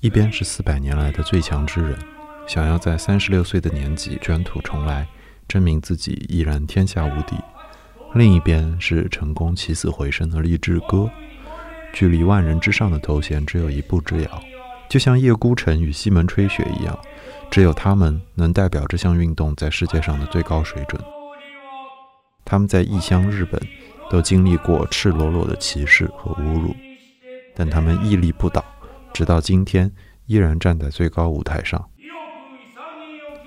一边是四百年来的最强之人，想要在三十六岁的年纪卷土重来，证明自己依然天下无敌；另一边是成功起死回生的励志哥，距离万人之上的头衔只有一步之遥。就像叶孤城与西门吹雪一样，只有他们能代表这项运动在世界上的最高水准。他们在异乡日本都经历过赤裸裸的歧视和侮辱，但他们屹立不倒，直到今天依然站在最高舞台上。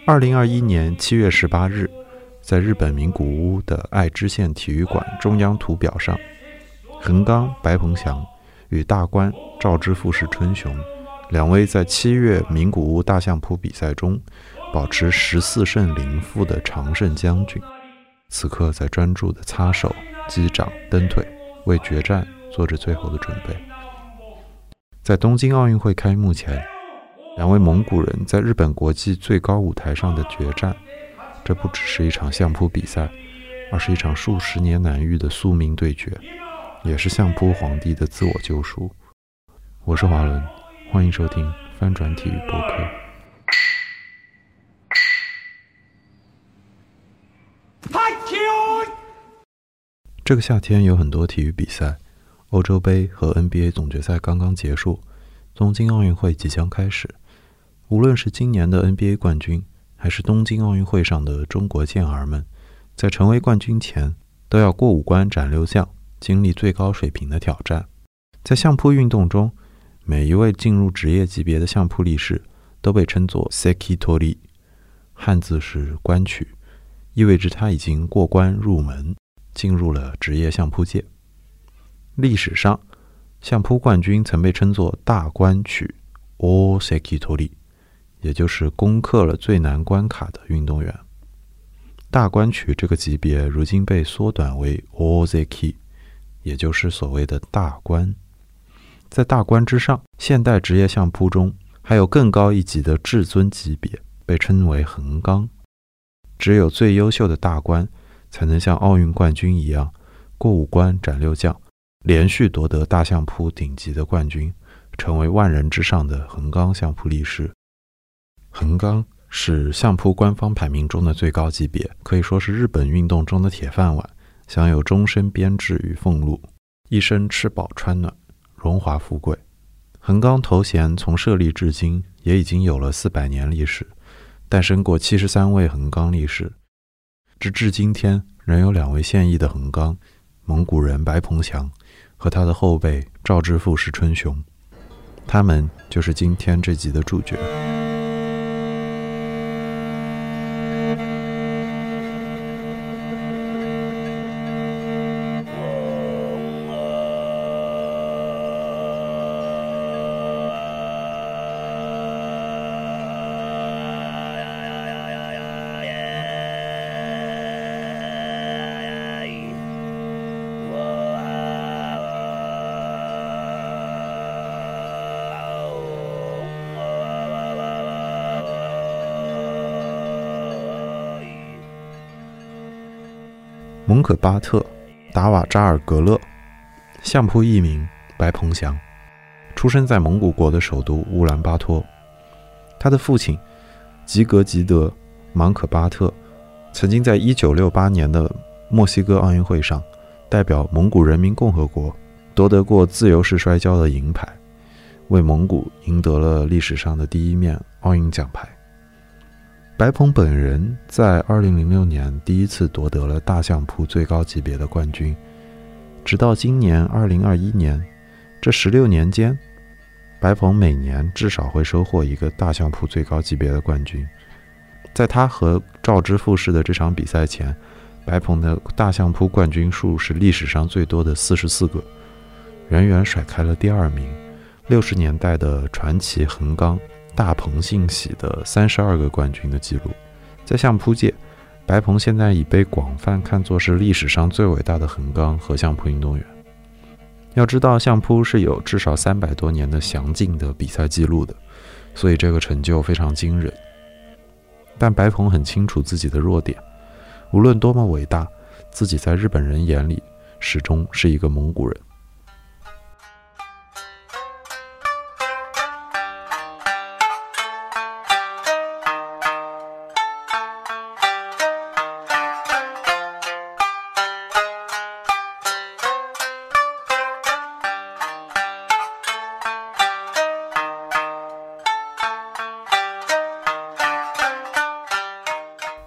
二零二一年七月十八日，在日本名古屋的爱知县体育馆中央图表上，横纲白鹏翔与大关赵之富士春雄。两位在七月名古屋大相扑比赛中保持十四胜零负的常胜将军，此刻在专注地擦手、击掌、蹬腿，为决战做着最后的准备。在东京奥运会开幕前，两位蒙古人在日本国际最高舞台上的决战，这不只是一场相扑比赛，而是一场数十年难遇的宿命对决，也是相扑皇帝的自我救赎。我是华伦。欢迎收听翻转体育博客。这个夏天有很多体育比赛，欧洲杯和 NBA 总决赛刚刚结束，东京奥运会即将开始。无论是今年的 NBA 冠军，还是东京奥运会上的中国健儿们，在成为冠军前，都要过五关斩六将，经历最高水平的挑战。在相扑运动中，每一位进入职业级别的相扑力士都被称作 sekitori，汉字是关取，意味着他已经过关入门，进入了职业相扑界。历史上，相扑冠军曾被称作大关取 o sekitori，也就是攻克了最难关卡的运动员。大关取这个级别如今被缩短为 ozeki，也就是所谓的大关。在大关之上，现代职业相扑中还有更高一级的至尊级别，被称为横纲。只有最优秀的大关，才能像奥运冠军一样，过五关斩六将，连续夺得大相扑顶级的冠军，成为万人之上的横纲相扑力士。横纲是相扑官方排名中的最高级别，可以说是日本运动中的铁饭碗，享有终身编制与俸禄，一生吃饱穿暖。荣华富贵，横纲头衔从设立至今也已经有了四百年历史，诞生过七十三位横纲力士，直至今天仍有两位现役的横纲，蒙古人白鹏翔和他的后辈赵之富石春雄，他们就是今天这集的主角。蒙可巴特·达瓦扎尔格勒，相扑艺名白鹏翔，出生在蒙古国的首都乌兰巴托。他的父亲吉格吉德·芒可巴特，曾经在1968年的墨西哥奥运会上，代表蒙古人民共和国夺得过自由式摔跤的银牌，为蒙古赢得了历史上的第一面奥运奖牌。白鹏本人在2006年第一次夺得了大相扑最高级别的冠军，直到今年2021年，这十六年间，白鹏每年至少会收获一个大相扑最高级别的冠军。在他和赵之富士的这场比赛前，白鹏的大相扑冠军数是历史上最多的四十四个，远远甩开了第二名六十年代的传奇横纲。大鹏信喜的三十二个冠军的记录，在相扑界，白鹏现在已被广泛看作是历史上最伟大的横纲和相扑运动员。要知道，相扑是有至少三百多年的详尽的比赛记录的，所以这个成就非常惊人。但白鹏很清楚自己的弱点，无论多么伟大，自己在日本人眼里始终是一个蒙古人。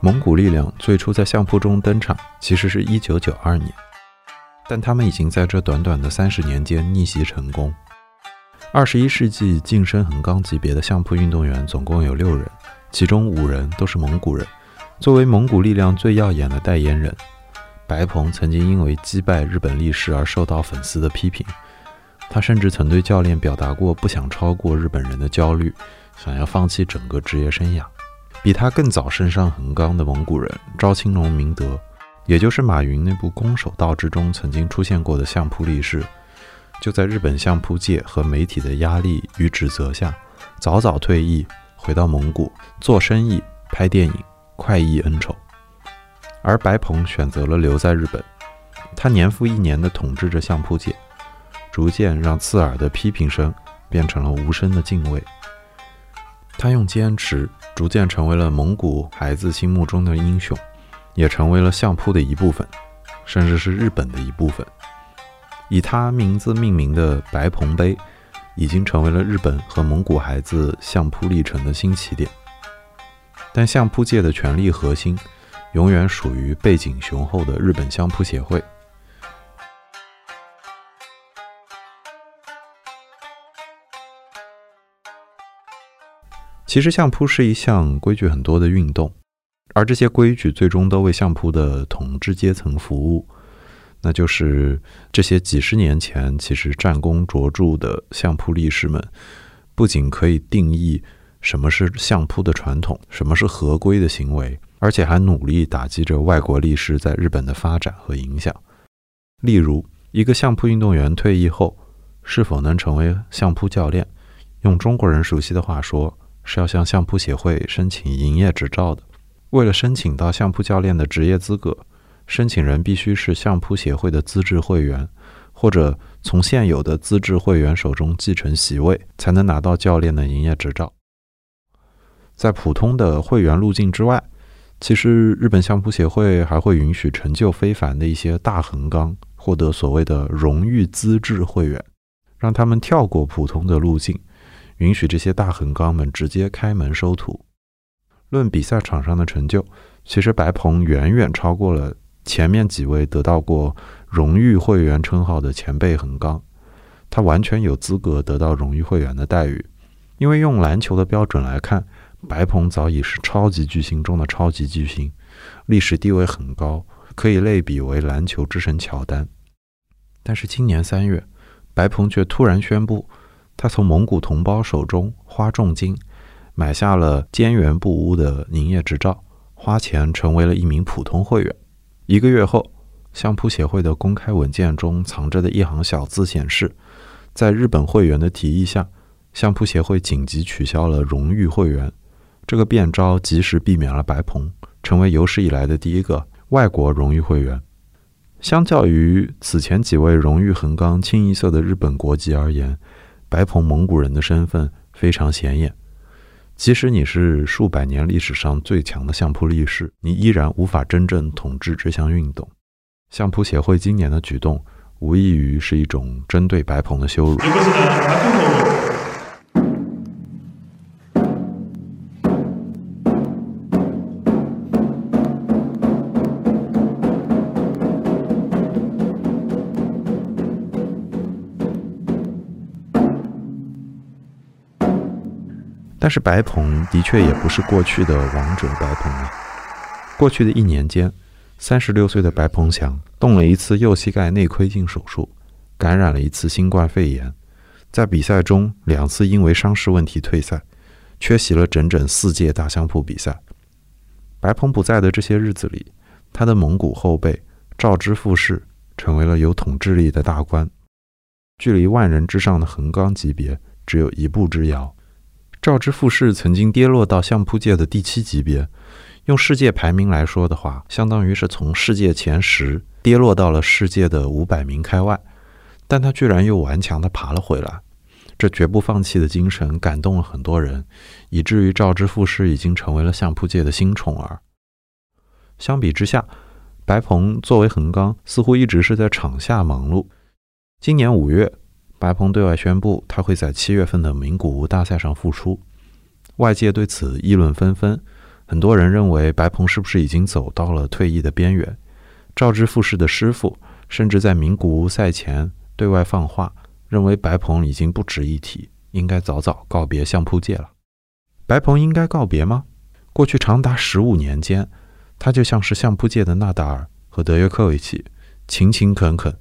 蒙古力量最初在相扑中登场，其实是一九九二年，但他们已经在这短短的三十年间逆袭成功。二十一世纪晋升横纲级别的相扑运动员总共有六人，其中五人都是蒙古人。作为蒙古力量最耀眼的代言人，白鹏曾经因为击败日本力士而受到粉丝的批评。他甚至曾对教练表达过不想超过日本人的焦虑，想要放弃整个职业生涯。比他更早身上横纲的蒙古人赵青龙明德，也就是马云那部《空手道》之中曾经出现过的相扑力士，就在日本相扑界和媒体的压力与指责下，早早退役，回到蒙古做生意、拍电影，快意恩仇。而白鹏选择了留在日本，他年复一年地统治着相扑界，逐渐让刺耳的批评声变成了无声的敬畏。他用坚持。逐渐成为了蒙古孩子心目中的英雄，也成为了相扑的一部分，甚至是日本的一部分。以他名字命名的白鹏杯，已经成为了日本和蒙古孩子相扑历程的新起点。但相扑界的权力核心，永远属于背景雄厚的日本相扑协会。其实相扑是一项规矩很多的运动，而这些规矩最终都为相扑的统治阶层服务，那就是这些几十年前其实战功卓著的相扑力士们，不仅可以定义什么是相扑的传统，什么是合规的行为，而且还努力打击着外国力士在日本的发展和影响。例如，一个相扑运动员退役后是否能成为相扑教练，用中国人熟悉的话说。是要向相扑协会申请营业执照的。为了申请到相扑教练的职业资格，申请人必须是相扑协会的资质会员，或者从现有的资质会员手中继承席位，才能拿到教练的营业执照。在普通的会员路径之外，其实日本相扑协会还会允许成就非凡的一些大横纲获得所谓的荣誉资质会员，让他们跳过普通的路径。允许这些大横纲们直接开门收徒。论比赛场上的成就，其实白鹏远远超过了前面几位得到过荣誉会员称号的前辈横纲。他完全有资格得到荣誉会员的待遇，因为用篮球的标准来看，白鹏早已是超级巨星中的超级巨星，历史地位很高，可以类比为篮球之神乔丹。但是今年三月，白鹏却突然宣布。他从蒙古同胞手中花重金买下了坚源布屋的营业执照，花钱成为了一名普通会员。一个月后，相扑协会的公开文件中藏着的一行小字显示，在日本会员的提议下，相扑协会紧急取消了荣誉会员。这个变招及时避免了白鹏成为有史以来的第一个外国荣誉会员。相较于此前几位荣誉横纲清一色的日本国籍而言，白鹏蒙古人的身份非常显眼，即使你是数百年历史上最强的相扑力士，你依然无法真正统治这项运动。相扑协会今年的举动，无异于是一种针对白鹏的羞辱。但是白鹏的确也不是过去的王者白鹏了。过去的一年间，三十六岁的白鹏翔动了一次右膝盖内窥镜手术，感染了一次新冠肺炎，在比赛中两次因为伤势问题退赛，缺席了整整四届大相扑比赛。白鹏不在的这些日子里，他的蒙古后辈赵之富士成为了有统治力的大官，距离万人之上的横纲级别只有一步之遥。赵之富士曾经跌落到相扑界的第七级别，用世界排名来说的话，相当于是从世界前十跌落到了世界的五百名开外，但他居然又顽强地爬了回来。这绝不放弃的精神感动了很多人，以至于赵之富士已经成为了相扑界的新宠儿。相比之下，白鹏作为横纲，似乎一直是在场下忙碌。今年五月，白鹏对外宣布他会在七月份的名古屋大赛上复出，外界对此议论纷纷。很多人认为白鹏是不是已经走到了退役的边缘？赵之富士的师傅甚至在名古屋赛前对外放话。认为白鹏已经不值一提，应该早早告别相扑界了。白鹏应该告别吗？过去长达十五年间，他就像是相扑界的纳达尔和德约科维奇，勤勤恳恳，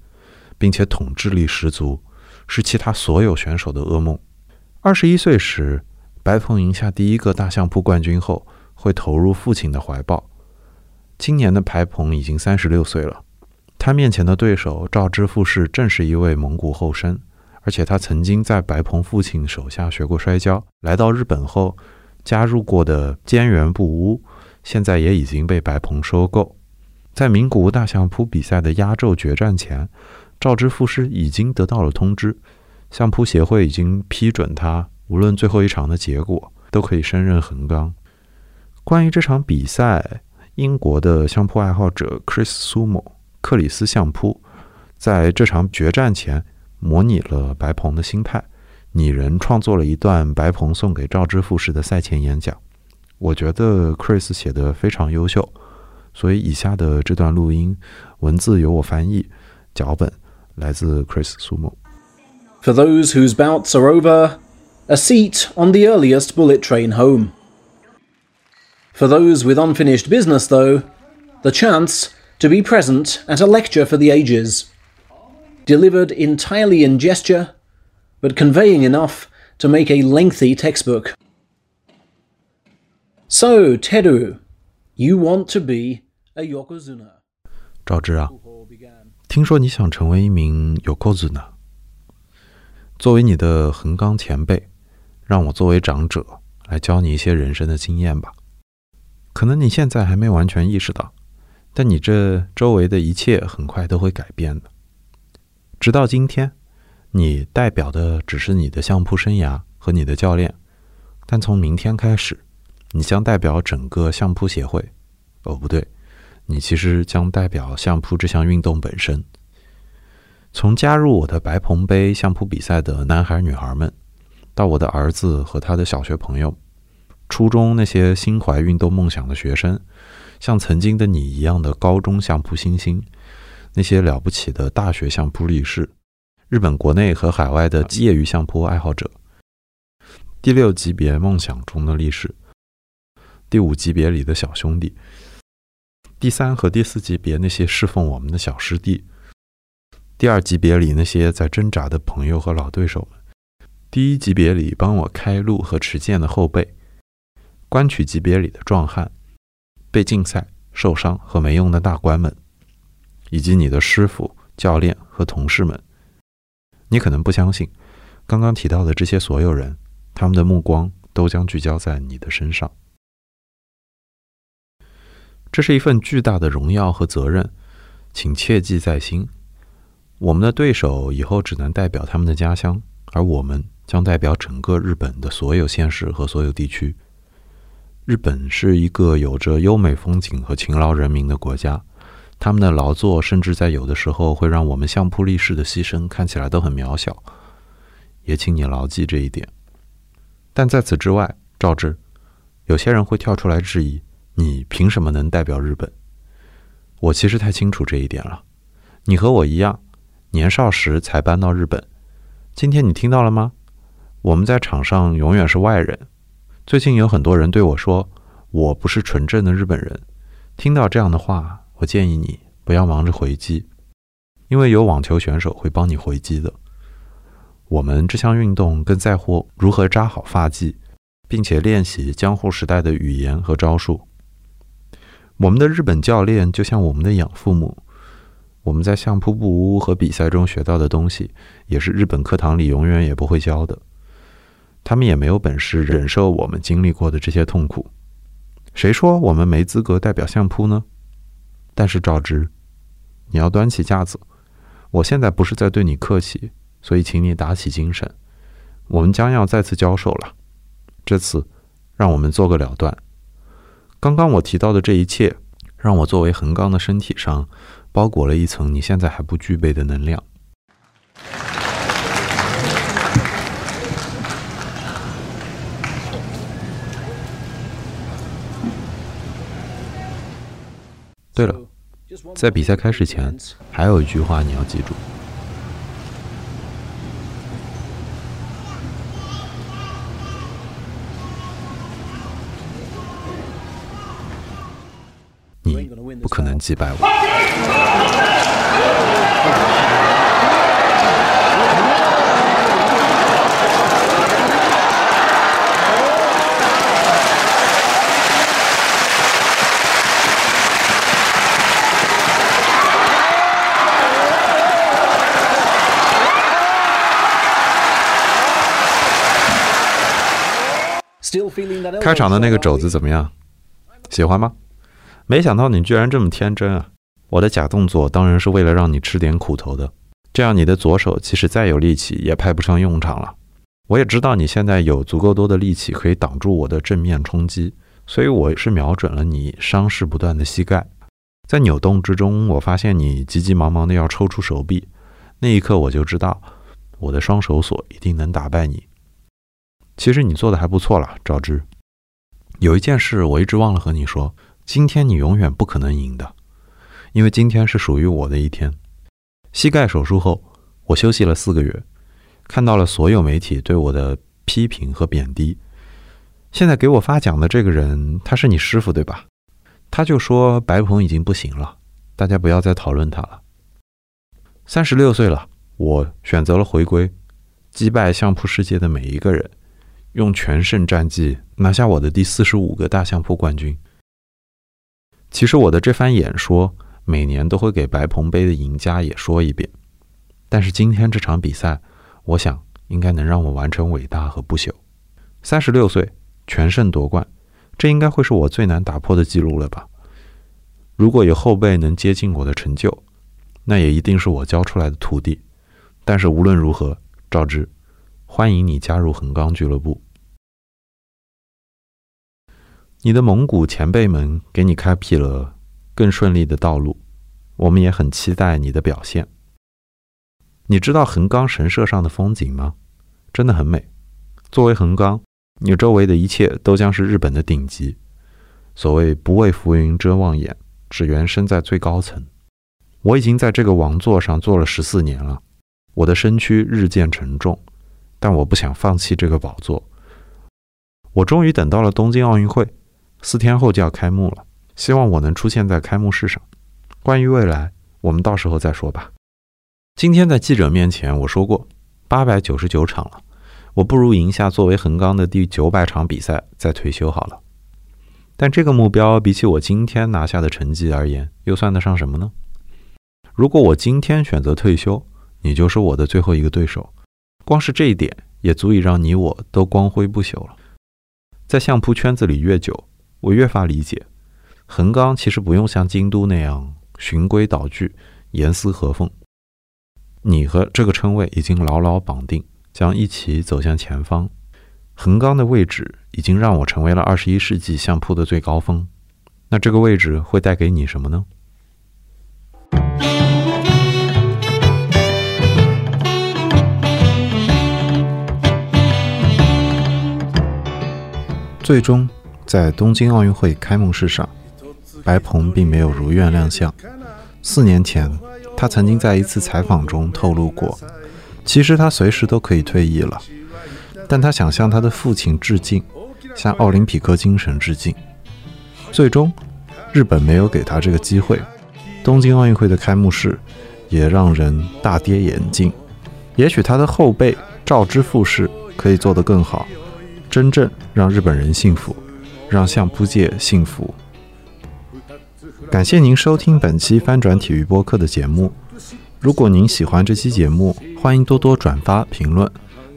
并且统治力十足，是其他所有选手的噩梦。二十一岁时，白鹏赢下第一个大相扑冠军后，会投入父亲的怀抱。今年的白鹏已经三十六岁了，他面前的对手赵之富士正是一位蒙古后生。而且他曾经在白鹏父亲手下学过摔跤，来到日本后加入过的兼元不屋，现在也已经被白鹏收购。在名古屋大相扑比赛的压轴决战前，赵之富士已经得到了通知，相扑协会已经批准他，无论最后一场的结果，都可以升任横纲。关于这场比赛，英国的相扑爱好者 Chris Sumo 克里斯相扑在这场决战前。模拟了白鹏的心态，拟人创作了一段白鹏送给赵之富士的赛前演讲。我觉得 Chris 写的非常优秀，所以以下的这段录音文字由我翻译，脚本来自 Chris 苏木。For those whose bouts are over, a seat on the earliest bullet train home. For those with unfinished business, though, the chance to be present at a lecture for the ages delivered entirely in gesture, but conveying enough to make a lengthy textbook. So, Teru, you want to be a yokozuna? 赵之啊， 听说你想成为一名 yokozuna。作为你的横纲前辈，让我作为长者来教你一些人生的经验吧。可能你现在还没完全意识到，但你这周围的一切很快都会改变的。直到今天，你代表的只是你的相扑生涯和你的教练，但从明天开始，你将代表整个相扑协会。哦，不对，你其实将代表相扑这项运动本身。从加入我的白鹏杯相扑比赛的男孩女孩们，到我的儿子和他的小学朋友，初中那些心怀运动梦想的学生，像曾经的你一样的高中相扑新星。那些了不起的大学相扑力士，日本国内和海外的业余相扑爱好者，第六级别梦想中的力士，第五级别里的小兄弟，第三和第四级别那些侍奉我们的小师弟，第二级别里那些在挣扎的朋友和老对手们，第一级别里帮我开路和持剑的后辈，关取级别里的壮汉，被禁赛、受伤和没用的大官们。以及你的师傅、教练和同事们，你可能不相信，刚刚提到的这些所有人，他们的目光都将聚焦在你的身上。这是一份巨大的荣耀和责任，请切记在心。我们的对手以后只能代表他们的家乡，而我们将代表整个日本的所有县市和所有地区。日本是一个有着优美风景和勤劳人民的国家。他们的劳作，甚至在有的时候会让我们相扑力士的牺牲看起来都很渺小，也请你牢记这一点。但在此之外，赵志，有些人会跳出来质疑你凭什么能代表日本？我其实太清楚这一点了。你和我一样，年少时才搬到日本。今天你听到了吗？我们在场上永远是外人。最近有很多人对我说，我不是纯正的日本人。听到这样的话。我建议你不要忙着回击，因为有网球选手会帮你回击的。我们这项运动更在乎如何扎好发髻，并且练习江户时代的语言和招数。我们的日本教练就像我们的养父母，我们在相扑部屋和比赛中学到的东西，也是日本课堂里永远也不会教的。他们也没有本事忍受我们经历过的这些痛苦。谁说我们没资格代表相扑呢？但是赵之，你要端起架子。我现在不是在对你客气，所以请你打起精神。我们将要再次交手了，这次让我们做个了断。刚刚我提到的这一切，让我作为横纲的身体上包裹了一层你现在还不具备的能量。对了，在比赛开始前，还有一句话你要记住：你不可能击败我。开场的那个肘子怎么样？喜欢吗？没想到你居然这么天真啊！我的假动作当然是为了让你吃点苦头的，这样你的左手即使再有力气也派不上用场了。我也知道你现在有足够多的力气可以挡住我的正面冲击，所以我是瞄准了你伤势不断的膝盖。在扭动之中，我发现你急急忙忙的要抽出手臂，那一刻我就知道，我的双手锁一定能打败你。其实你做的还不错了，赵之。有一件事我一直忘了和你说，今天你永远不可能赢的，因为今天是属于我的一天。膝盖手术后，我休息了四个月，看到了所有媒体对我的批评和贬低。现在给我发奖的这个人，他是你师傅对吧？他就说白鹏已经不行了，大家不要再讨论他了。三十六岁了，我选择了回归，击败相扑世界的每一个人。用全胜战绩拿下我的第四十五个大相扑冠军。其实我的这番演说，每年都会给白鹏杯的赢家也说一遍。但是今天这场比赛，我想应该能让我完成伟大和不朽。三十六岁全胜夺冠，这应该会是我最难打破的记录了吧？如果有后辈能接近我的成就，那也一定是我教出来的徒弟。但是无论如何，赵之。欢迎你加入横纲俱乐部。你的蒙古前辈们给你开辟了更顺利的道路，我们也很期待你的表现。你知道横纲神社上的风景吗？真的很美。作为横纲，你周围的一切都将是日本的顶级。所谓不畏浮云遮望眼，只缘身在最高层。我已经在这个王座上坐了十四年了，我的身躯日渐沉重。但我不想放弃这个宝座。我终于等到了东京奥运会，四天后就要开幕了。希望我能出现在开幕式上。关于未来，我们到时候再说吧。今天在记者面前我说过，八百九十九场了，我不如赢下作为横纲的第九百场比赛再退休好了。但这个目标比起我今天拿下的成绩而言，又算得上什么呢？如果我今天选择退休，你就是我的最后一个对手。光是这一点也足以让你我都光辉不朽了。在相扑圈子里越久，我越发理解，横纲其实不用像京都那样循规蹈矩、严丝合缝。你和这个称谓已经牢牢绑定，将一起走向前方。横纲的位置已经让我成为了二十一世纪相扑的最高峰。那这个位置会带给你什么呢？最终，在东京奥运会开幕式上，白鹏并没有如愿亮相。四年前，他曾经在一次采访中透露过，其实他随时都可以退役了，但他想向他的父亲致敬，向奥林匹克精神致敬。最终，日本没有给他这个机会。东京奥运会的开幕式也让人大跌眼镜。也许他的后辈赵之富士可以做得更好。真正让日本人幸福，让相扑界幸福。感谢您收听本期翻转体育播客的节目。如果您喜欢这期节目，欢迎多多转发评论，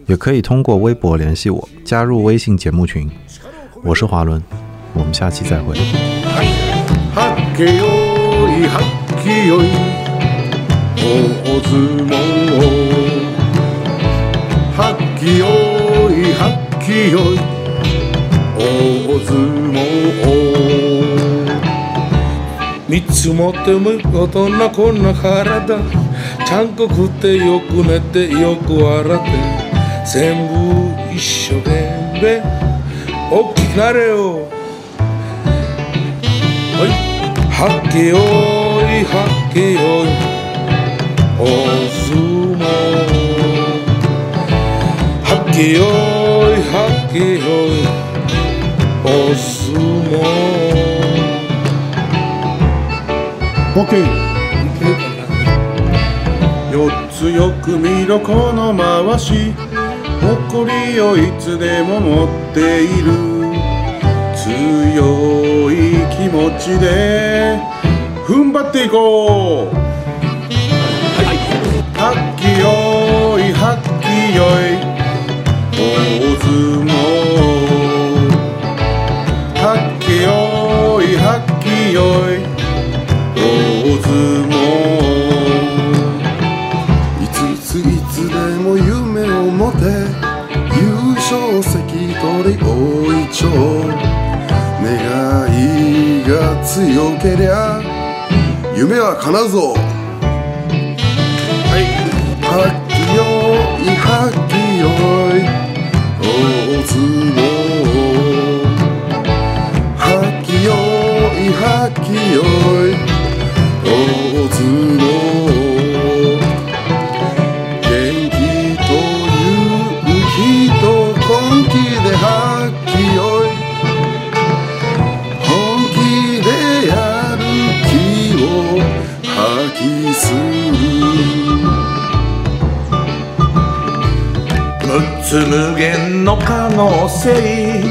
也可以通过微博联系我，加入微信节目群。我是华伦， 我们下期再会。はっけよいはっきよい大相撲はっきよい 三つ持っても大人こんな体。ちゃんと食ってよく寝てよく笑って。全部一生懸命。大きくなれよ。はっけよいはっけよい。お相撲。はっけよいはっけよい。お相撲。ボケ四つよく見ろこの回し。誇りをいつでも持っている。強い気持ちで。踏ん張っていこう。はっきよいはっきよい。大相撲が強けりゃ夢は叶うぞ。はっきよい。はっきよい。大相撲はっきよい。はっきよい。大相撲つ無限の可能性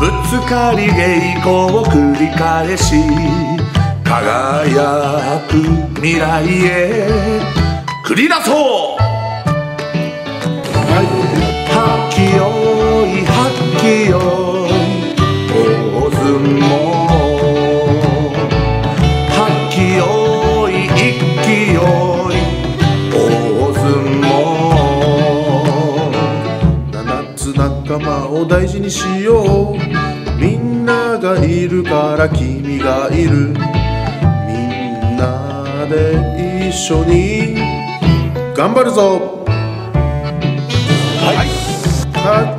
ぶつかり稽古を繰り返し輝く未来へ。繰り出そう大事にしよう。みんながいるから君がいる。みんなで一緒に。頑張るぞ。はい。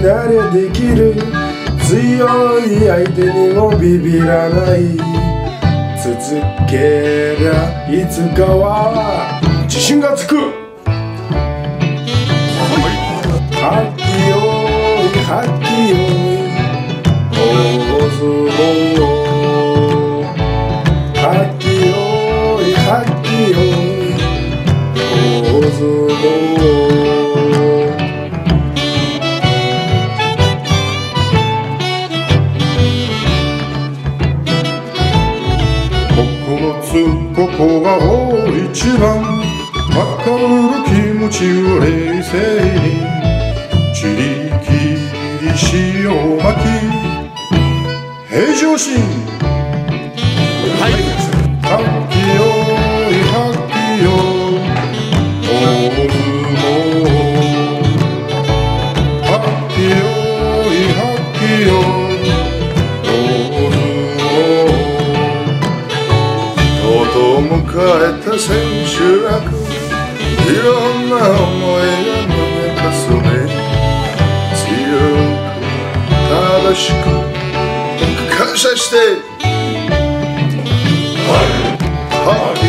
になりゃできる？強い相手にもビビらない。続けりゃいつかは。自信がつく。はっきよい。はっきよいここが大一番。わかる気持ちを冷静に。ちりきり潮巻き。平常心。ろんな思いが胸かすめ強く正しく感謝して。はいはい